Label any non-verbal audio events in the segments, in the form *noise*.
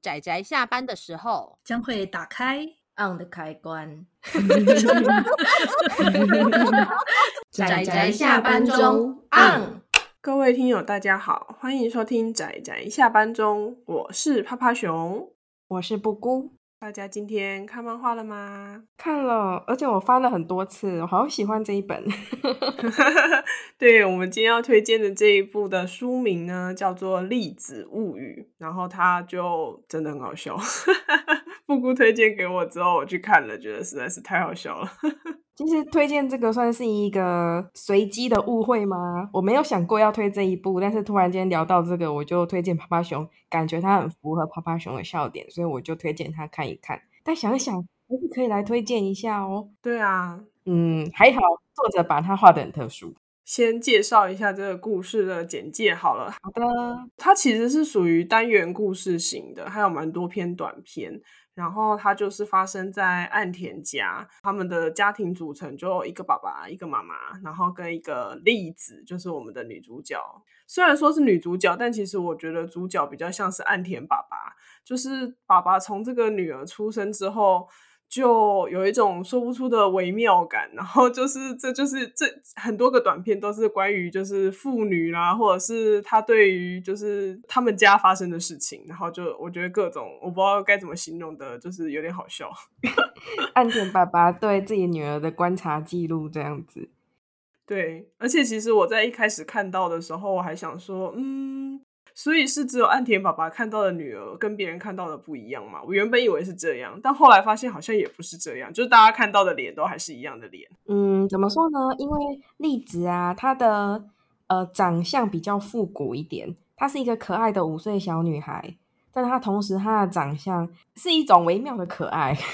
宅宅下班的时候将会打开 on 的开关。*laughs* 仔仔下班中 on。各位听友，大家好，欢迎收听仔仔下班中，我是趴趴熊，我是布姑。大家今天看漫画了吗？*laughs* 看了，而且我翻了很多次，我好喜欢这一本。*laughs* 对，我们今天要推荐的这一部的书名呢，叫做《粒子物语》，然后它就真的很好笑。*laughs* 布姑推荐给我之后，我去看了，觉得实在是太好笑了。其实推荐这个算是一个随机的误会吗？我没有想过要推这一部，但是突然间聊到这个，我就推荐趴趴熊，感觉它很符合趴趴熊的笑点，所以我就推荐他看一看。但想想，还是可以来推荐一下哦。对啊，嗯，还好作者把它画的很特殊。先介绍一下这个故事的简介好了。好的，它其实是属于单元故事型的，还有蛮多篇短篇。然后它就是发生在岸田家，他们的家庭组成就一个爸爸、一个妈妈，然后跟一个栗子，就是我们的女主角。虽然说是女主角，但其实我觉得主角比较像是岸田爸爸，就是爸爸从这个女儿出生之后。就有一种说不出的微妙感，然后就是这就是这很多个短片都是关于就是妇女啦，或者是她对于就是他们家发生的事情，然后就我觉得各种我不知道该怎么形容的，就是有点好笑。*laughs* 岸田爸爸对自己女儿的观察记录这样子，对，而且其实我在一开始看到的时候，我还想说，嗯。所以是只有岸田爸爸看到的女儿跟别人看到的不一样嘛？我原本以为是这样，但后来发现好像也不是这样，就是大家看到的脸都还是一样的脸。嗯，怎么说呢？因为栗子啊，她的呃长相比较复古一点，她是一个可爱的五岁小女孩，但她同时她的长相是一种微妙的可爱。*laughs* *laughs*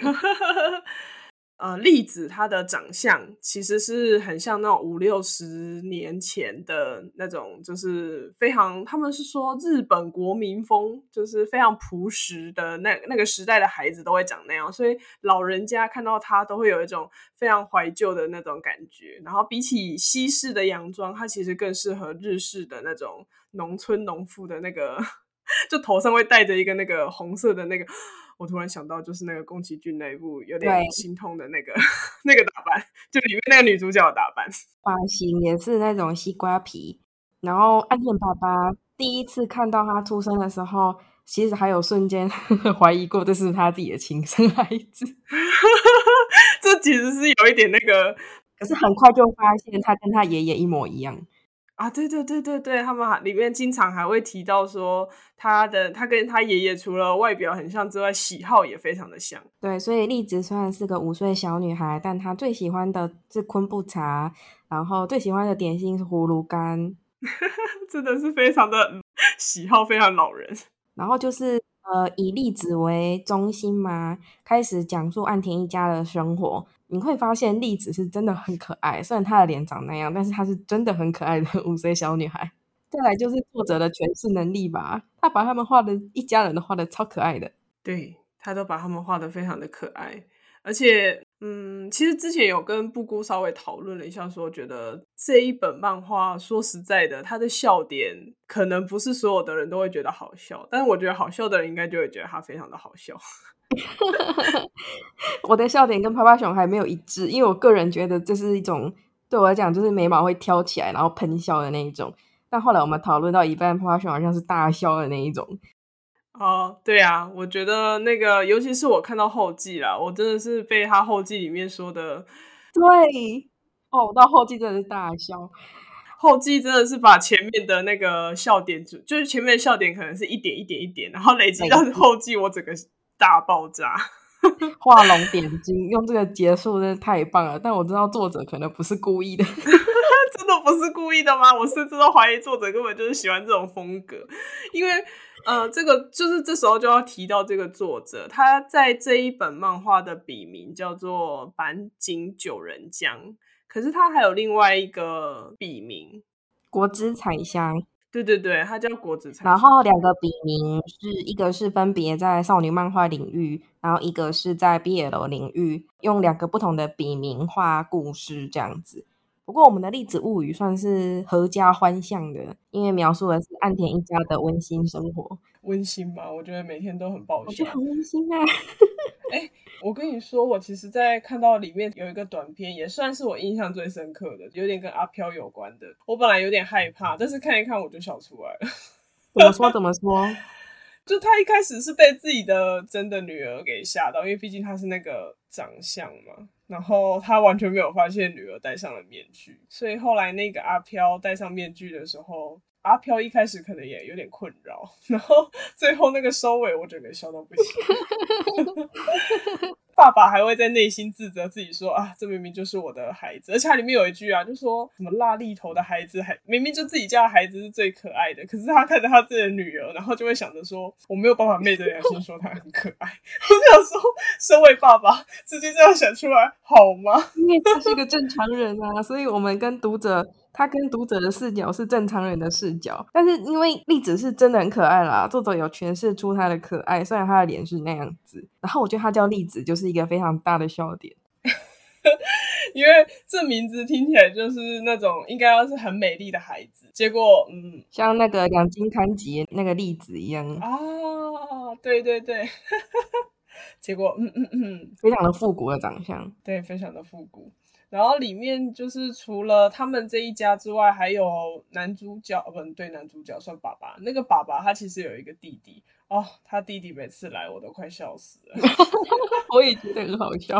*laughs* 呃，栗子她的长相其实是很像那种五六十年前的那种，就是非常，他们是说日本国民风，就是非常朴实的那那个时代的孩子都会长那样，所以老人家看到她都会有一种非常怀旧的那种感觉。然后比起西式的洋装，它其实更适合日式的那种农村农妇的那个，就头上会戴着一个那个红色的那个。我突然想到，就是那个宫崎骏那一部有点心痛的那个 *laughs* 那个打扮，就里面那个女主角的打扮，发型也是那种西瓜皮。然后暗恋爸爸第一次看到他出生的时候，其实还有瞬间 *laughs* 怀疑过这是他自己的亲生孩子。*laughs* 这其实是有一点那个，可是很快就发现他跟他爷爷一模一样。啊，对对对对对，他们里面经常还会提到说，他的他跟他爷爷除了外表很像之外，喜好也非常的像。对，所以栗子虽然是个五岁小女孩，但她最喜欢的是昆布茶，然后最喜欢的点心是葫芦干，*laughs* 真的是非常的喜好，非常老人。然后就是呃，以栗子为中心嘛，开始讲述岸田一家的生活。你会发现栗子是真的很可爱，虽然她的脸长那样，但是她是真的很可爱的 *laughs* 五岁小女孩。再来就是作者的诠释能力吧，他把他们画的一家人都画的超可爱的，对，他都把他们画的非常的可爱，而且，嗯，其实之前有跟布姑稍微讨论了一下，说觉得这一本漫画，说实在的，他的笑点可能不是所有的人都会觉得好笑，但是我觉得好笑的人应该就会觉得他非常的好笑。*laughs* 我的笑点跟趴趴熊还没有一致，因为我个人觉得这是一种对我来讲就是眉毛会挑起来然后喷笑的那一种。但后来我们讨论到一半，趴趴熊好像是大笑的那一种。哦，对啊，我觉得那个尤其是我看到后记啦，我真的是被他后记里面说的，对，哦，我到后记真的是大笑。后记真的是把前面的那个笑点，就是前面的笑点可能是一点一点一点，然后累积到后记，我整个。大爆炸，*laughs* 画龙点睛，用这个结束真的太棒了。但我知道作者可能不是故意的，*laughs* 真的不是故意的吗？我甚至都怀疑作者根本就是喜欢这种风格。因为，呃，这个就是这时候就要提到这个作者，他在这一本漫画的笔名叫做板井九人江，可是他还有另外一个笔名国之彩香。对对对，他叫国枝彩。然后两个笔名是一个是分别在少女漫画领域，然后一个是在 BL 领域，用两个不同的笔名画故事这样子。不过我们的《栗子物语》算是合家欢向的，因为描述的是岸田一家的温馨生活。温馨吗？我觉得每天都很爆笑，我觉得很温馨啊！哎、欸，我跟你说，我其实，在看到里面有一个短片，也算是我印象最深刻的，有点跟阿飘有关的。我本来有点害怕，但是看一看我就笑出来了。*laughs* 怎么说？怎么说？*laughs* 就他一开始是被自己的真的女儿给吓到，因为毕竟他是那个长相嘛。然后他完全没有发现女儿戴上了面具，所以后来那个阿飘戴上面具的时候。阿飘一开始可能也有点困扰，然后最后那个收尾，我整个笑到不行。*laughs* 爸爸还会在内心自责自己说啊，这明明就是我的孩子，而且它里面有一句啊，就说什么蜡痢头的孩子还明明就自己家的孩子是最可爱的，可是他看着他自己的女儿，然后就会想着说，我没有办法昧着良心说他很可爱。我想说，身为爸爸，直接这样想出来好吗？因为他是一个正常人啊，所以我们跟读者。他跟读者的视角是正常人的视角，但是因为栗子是真的很可爱啦，作者有诠释出他的可爱，虽然他的脸是那样子。然后我觉得他叫栗子就是一个非常大的笑点，*laughs* 因为这名字听起来就是那种应该要是很美丽的孩子，结果嗯，像那个两津勘吉那个栗子一样啊，对对对，*laughs* 结果嗯嗯嗯，非常的复古的长相，对，非常的复古。然后里面就是除了他们这一家之外，还有男主角，哦，不对，男主角算爸爸。那个爸爸他其实有一个弟弟哦，他弟弟每次来我都快笑死了。*laughs* 我也觉得很好笑，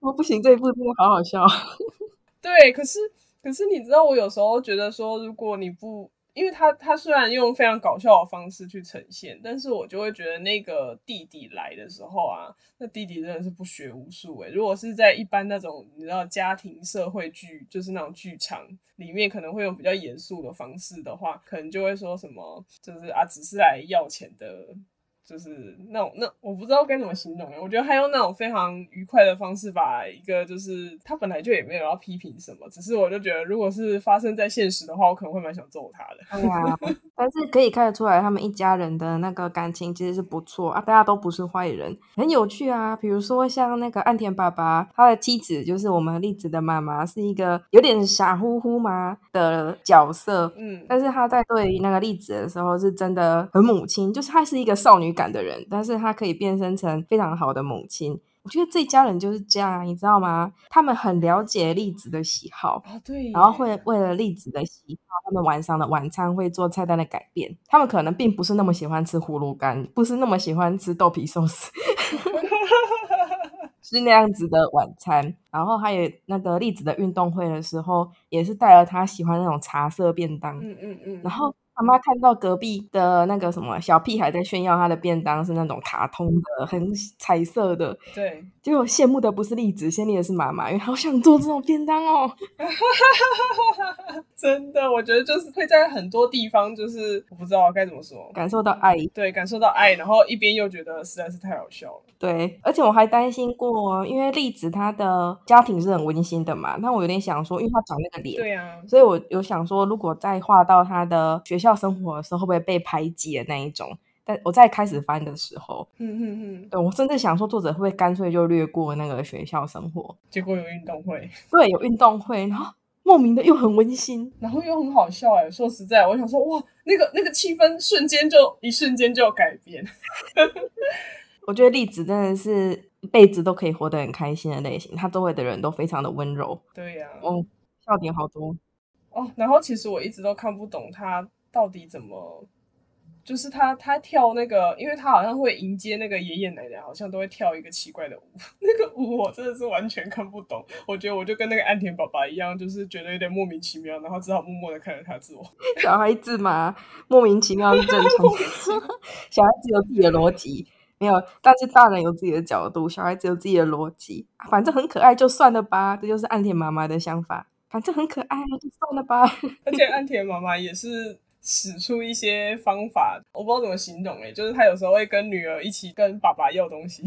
我 *laughs* 不行，这一部真的好好笑。*laughs* 对，可是可是你知道，我有时候觉得说，如果你不。因为他他虽然用非常搞笑的方式去呈现，但是我就会觉得那个弟弟来的时候啊，那弟弟真的是不学无术诶。如果是在一般那种你知道家庭社会剧，就是那种剧场里面，可能会用比较严肃的方式的话，可能就会说什么，就是啊，只是来要钱的。就是那种那我不知道该怎么形容，我觉得他用那种非常愉快的方式把一个就是他本来就也没有要批评什么，只是我就觉得如果是发生在现实的话，我可能会蛮想揍他的。对啊，但是可以看得出来他们一家人的那个感情其实是不错啊，大家都不是坏人，很有趣啊。比如说像那个岸田爸爸，他的妻子就是我们栗子的妈妈，是一个有点傻乎乎嘛的角色，嗯，但是他在对那个栗子的时候是真的很母亲，就是他是一个少女感的人，但是他可以变身成非常好的母亲。我觉得这家人就是这样，你知道吗？他们很了解栗子的喜好啊，对，然后会为了栗子的喜好，他们晚上的晚餐会做菜单的改变。他们可能并不是那么喜欢吃葫芦干，不是那么喜欢吃豆皮寿司，*laughs* 是那样子的晚餐。然后还有那个栗子的运动会的时候，也是带了他喜欢那种茶色便当。嗯嗯嗯，然后。妈妈看到隔壁的那个什么小屁孩在炫耀他的便当是那种卡通的，很彩色的。对，结果羡慕的不是栗子，羡慕的是妈妈，因为好想做这种便当哦。*laughs* 真的，我觉得就是会在很多地方，就是我不知道该怎么说，感受到爱。对，感受到爱，然后一边又觉得实在是太好笑了。对，而且我还担心过，因为栗子她的家庭是很温馨的嘛，那我有点想说，因为她长那个脸，对啊，所以我有想说，如果再画到她的学校生活的时候，会不会被排挤的那一种？但我在开始翻的时候，嗯嗯嗯，对，我甚至想说，作者会不会干脆就略过那个学校生活？结果有运动会，*laughs* 对，有运动会，然后莫名的又很温馨，然后又很好笑。哎，说实在，我想说，哇，那个那个气氛瞬间就一瞬间就改变。*laughs* 我觉得栗子真的是一辈子都可以活得很开心的类型，他周围的人都非常的温柔。对呀、啊，哦，笑点好多哦。然后其实我一直都看不懂他到底怎么，就是他他跳那个，因为他好像会迎接那个爷爷奶奶，好像都会跳一个奇怪的舞。*laughs* 那个舞我真的是完全看不懂。我觉得我就跟那个安田爸爸一样，就是觉得有点莫名其妙，然后只好默默的看着他自我。*laughs* 小孩子嘛，莫名其妙是正常。小孩子有自己的逻辑。没有，但是大人有自己的角度，小孩子有自己的逻辑，反正很可爱就算了吧，这就是岸田妈妈的想法。反正很可爱就算了吧。而且岸田妈妈也是使出一些方法，我不知道怎么形容诶，就是他有时候会跟女儿一起跟爸爸要东西，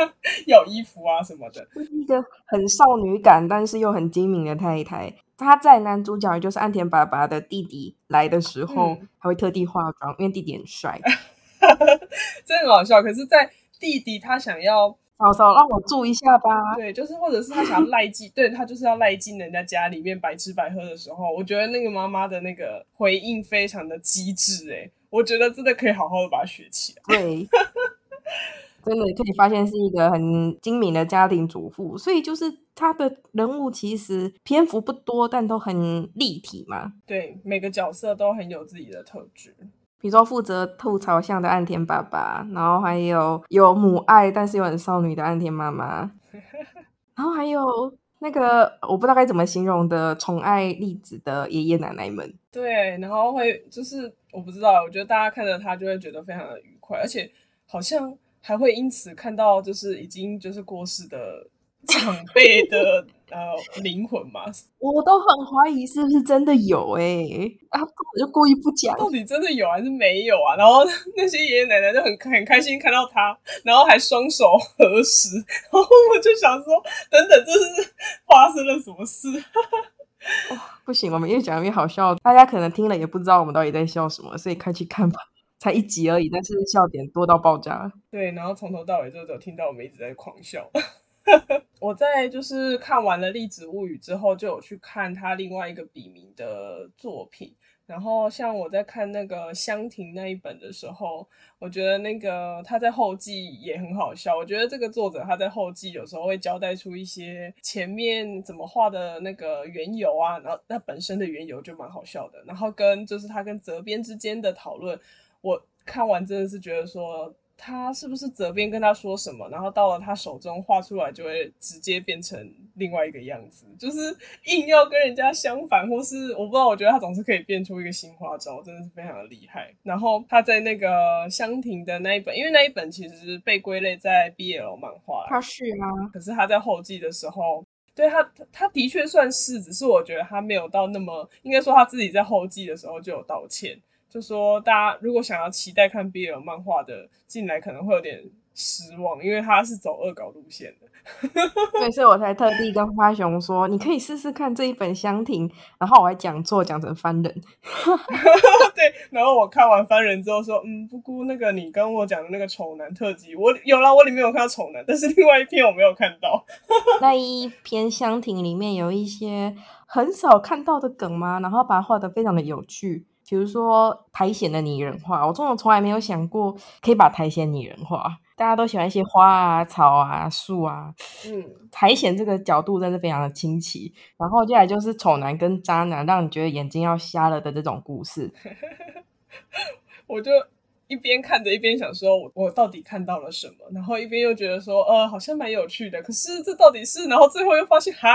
*laughs* 要衣服啊什么的。是一个很少女感，但是又很精明的太太。她在男主角也就是岸田爸爸的弟弟来的时候，还、嗯、会特地化妆，因为弟弟很帅。*laughs* 真的很好笑，可是，在弟弟他想要嫂嫂让我住一下吧。对，就是或者是他想要赖进，*laughs* 对他就是要赖进人家家里面白吃白喝的时候，我觉得那个妈妈的那个回应非常的机智，哎，我觉得真的可以好好的把它学起来。*laughs* 对。真的可以发现是一个很精明的家庭主妇，所以就是他的人物其实篇幅不多，但都很立体嘛。对，每个角色都很有自己的特质。比如说负责吐槽向的岸田爸爸，然后还有有母爱但是又很少女的岸田妈妈，*laughs* 然后还有那个我不知道该怎么形容的宠爱栗子的爷爷奶奶们。对，然后会就是我不知道，我觉得大家看着他就会觉得非常的愉快，而且好像。还会因此看到，就是已经就是过世的长 *laughs* 辈的呃灵魂嘛？*laughs* 我都很怀疑是不是真的有哎、欸，啊，我就故意不讲，到底真的有还是没有啊？然后那些爷爷奶奶就很很开心看到他，然后还双手合十，*laughs* 然后我就想说，等等，这是发生了什么事？哦，不行，我们越讲越好笑，大家可能听了也不知道我们到底在笑什么，所以快去看吧。才一集而已，但是笑点多到爆炸。对，然后从头到尾就只有听到我们一直在狂笑。*laughs* 我在就是看完了《栗子物语》之后，就有去看他另外一个笔名的作品。然后像我在看那个香亭那一本的时候，我觉得那个他在后记也很好笑。我觉得这个作者他在后记有时候会交代出一些前面怎么画的那个缘由啊，然后那本身的缘由就蛮好笑的。然后跟就是他跟责编之间的讨论。我看完真的是觉得说，他是不是责编跟他说什么，然后到了他手中画出来就会直接变成另外一个样子，就是硬要跟人家相反，或是我不知道，我觉得他总是可以变出一个新花招，真的是非常的厉害。然后他在那个香亭的那一本，因为那一本其实被归类在 BL 漫画，他是吗？可是他在后记的时候，对他他的确算是，只是我觉得他没有到那么，应该说他自己在后记的时候就有道歉。就说大家如果想要期待看 BL 漫画的进来，可能会有点失望，因为他是走恶搞路线的。*laughs* 对，所以我才特地跟花熊说，你可以试试看这一本香亭，然后我还讲错，讲成番人。*laughs* 对，然后我看完番人之后说，嗯，不过那个你跟我讲的那个丑男特辑，我有啦，我里面有看到丑男，但是另外一篇我没有看到。*laughs* 那一篇香亭里面有一些很少看到的梗嘛，然后把它画的非常的有趣。比如说苔藓的拟人化，我真的从来没有想过可以把苔藓拟人化。大家都喜欢一些花啊、草啊、树啊，嗯，苔藓这个角度真是非常的清奇。然后接下来就是丑男跟渣男，让你觉得眼睛要瞎了的这种故事，*laughs* 我就。一边看着一边想说，我到底看到了什么？然后一边又觉得说，呃，好像蛮有趣的。可是这到底是？然后最后又发现，哈，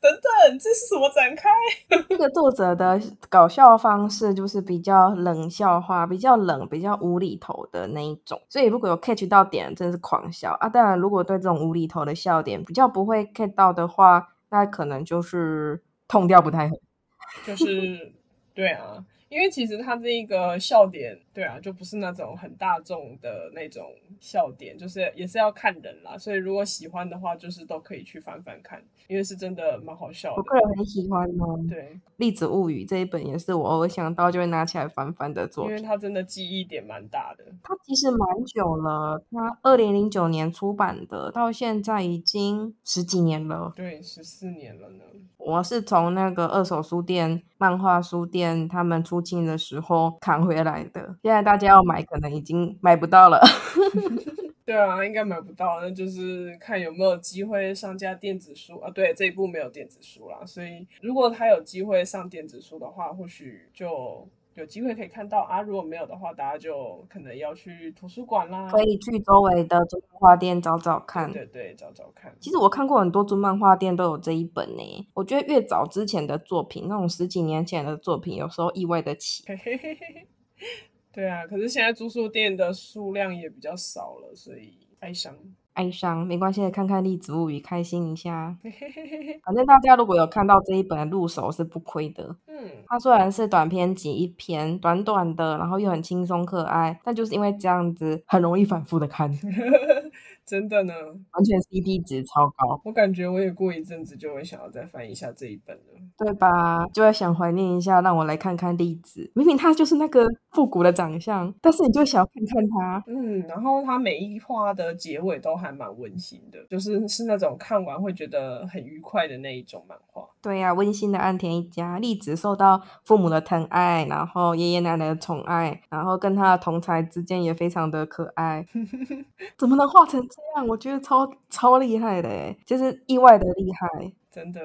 等等，这是什么展开？*laughs* 这个作者的搞笑方式就是比较冷笑话，比较冷，比较无厘头的那一种。所以如果有 catch 到点，真的是狂笑啊！当然，如果对这种无厘头的笑点比较不会 catch 到的话，那可能就是痛掉不太狠。就是，对啊。因为其实他这一个笑点，对啊，就不是那种很大众的那种笑点，就是也是要看人啦。所以如果喜欢的话，就是都可以去翻翻看，因为是真的蛮好笑的。我个人很喜欢哦。对，《栗子物语》这一本也是我偶尔想到就会拿起来翻翻的作品，因为它真的记忆点蛮大的。它其实蛮久了，它二零零九年出版的，到现在已经十几年了。对，十四年了呢。我是从那个二手书店、漫画书店他们出近的时候扛回来的。现在大家要买，可能已经买不到了。*laughs* 对啊，应该买不到，那就是看有没有机会上架电子书啊。对，这一部没有电子书啦，所以如果他有机会上电子书的话，或许就。有机会可以看到啊，如果没有的话，大家就可能要去图书馆啦。可以去周围的中漫画店找找看。对，对对，找找看。其实我看过很多租漫画店都有这一本呢。我觉得越早之前的作品，那种十几年前的作品，有时候意外的起。对啊，可是现在租书店的数量也比较少了，所以哀伤。哀伤没关系，看看《栗子物语》，开心一下。*laughs* 反正大家如果有看到这一本入手是不亏的。嗯，它虽然是短篇集一篇，短短的，然后又很轻松可爱，但就是因为这样子，很容易反复的看。*laughs* 真的呢，完全 CP 值超高。我感觉我也过一阵子就会想要再翻一下这一本了，对吧？就会想怀念一下，让我来看看栗子。明明他就是那个复古的长相，但是你就想要看看他。嗯，然后他每一话的结尾都还蛮温馨的，就是是那种看完会觉得很愉快的那一种漫画。对呀、啊，温馨的岸田一家，栗子受到父母的疼爱，然后爷爷奶奶的宠爱，然后跟他的同才之间也非常的可爱。*laughs* 怎么能画成这样？我觉得超超厉害的诶，就是意外的厉害。真的，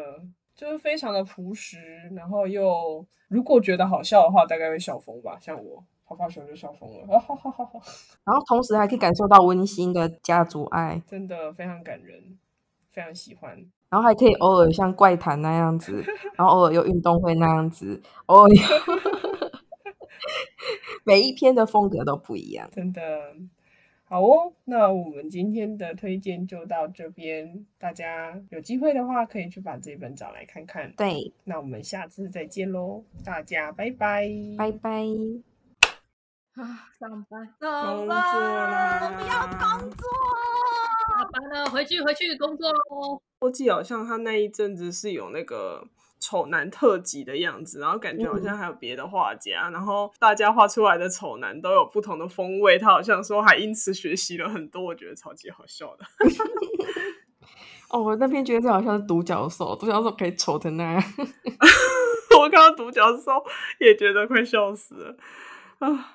就是非常的朴实，然后又如果觉得好笑的话，大概会笑疯吧。像我，泡泡熊就笑疯了。*laughs* 然后同时还可以感受到温馨的家族爱，真的非常感人，非常喜欢。然后还可以偶尔像怪谈那样子，然后偶尔又运动会那样子，偶尔 *laughs* 每一篇的风格都不一样，真的好哦。那我们今天的推荐就到这边，大家有机会的话可以去把这本找来看看。对，那我们下次再见喽，大家拜拜，拜拜。啊，上班，工作啦，我不要工作。下班了，回去回去工作喽。我记得好像他那一阵子是有那个丑男特辑的样子，然后感觉好像还有别的画家，嗯、然后大家画出来的丑男都有不同的风味。他好像说还因此学习了很多，我觉得超级好笑的。*laughs* 哦，我那边觉得这好像是独角兽，独角兽可以丑成那样。*laughs* 我看到独角兽也觉得快笑死了啊！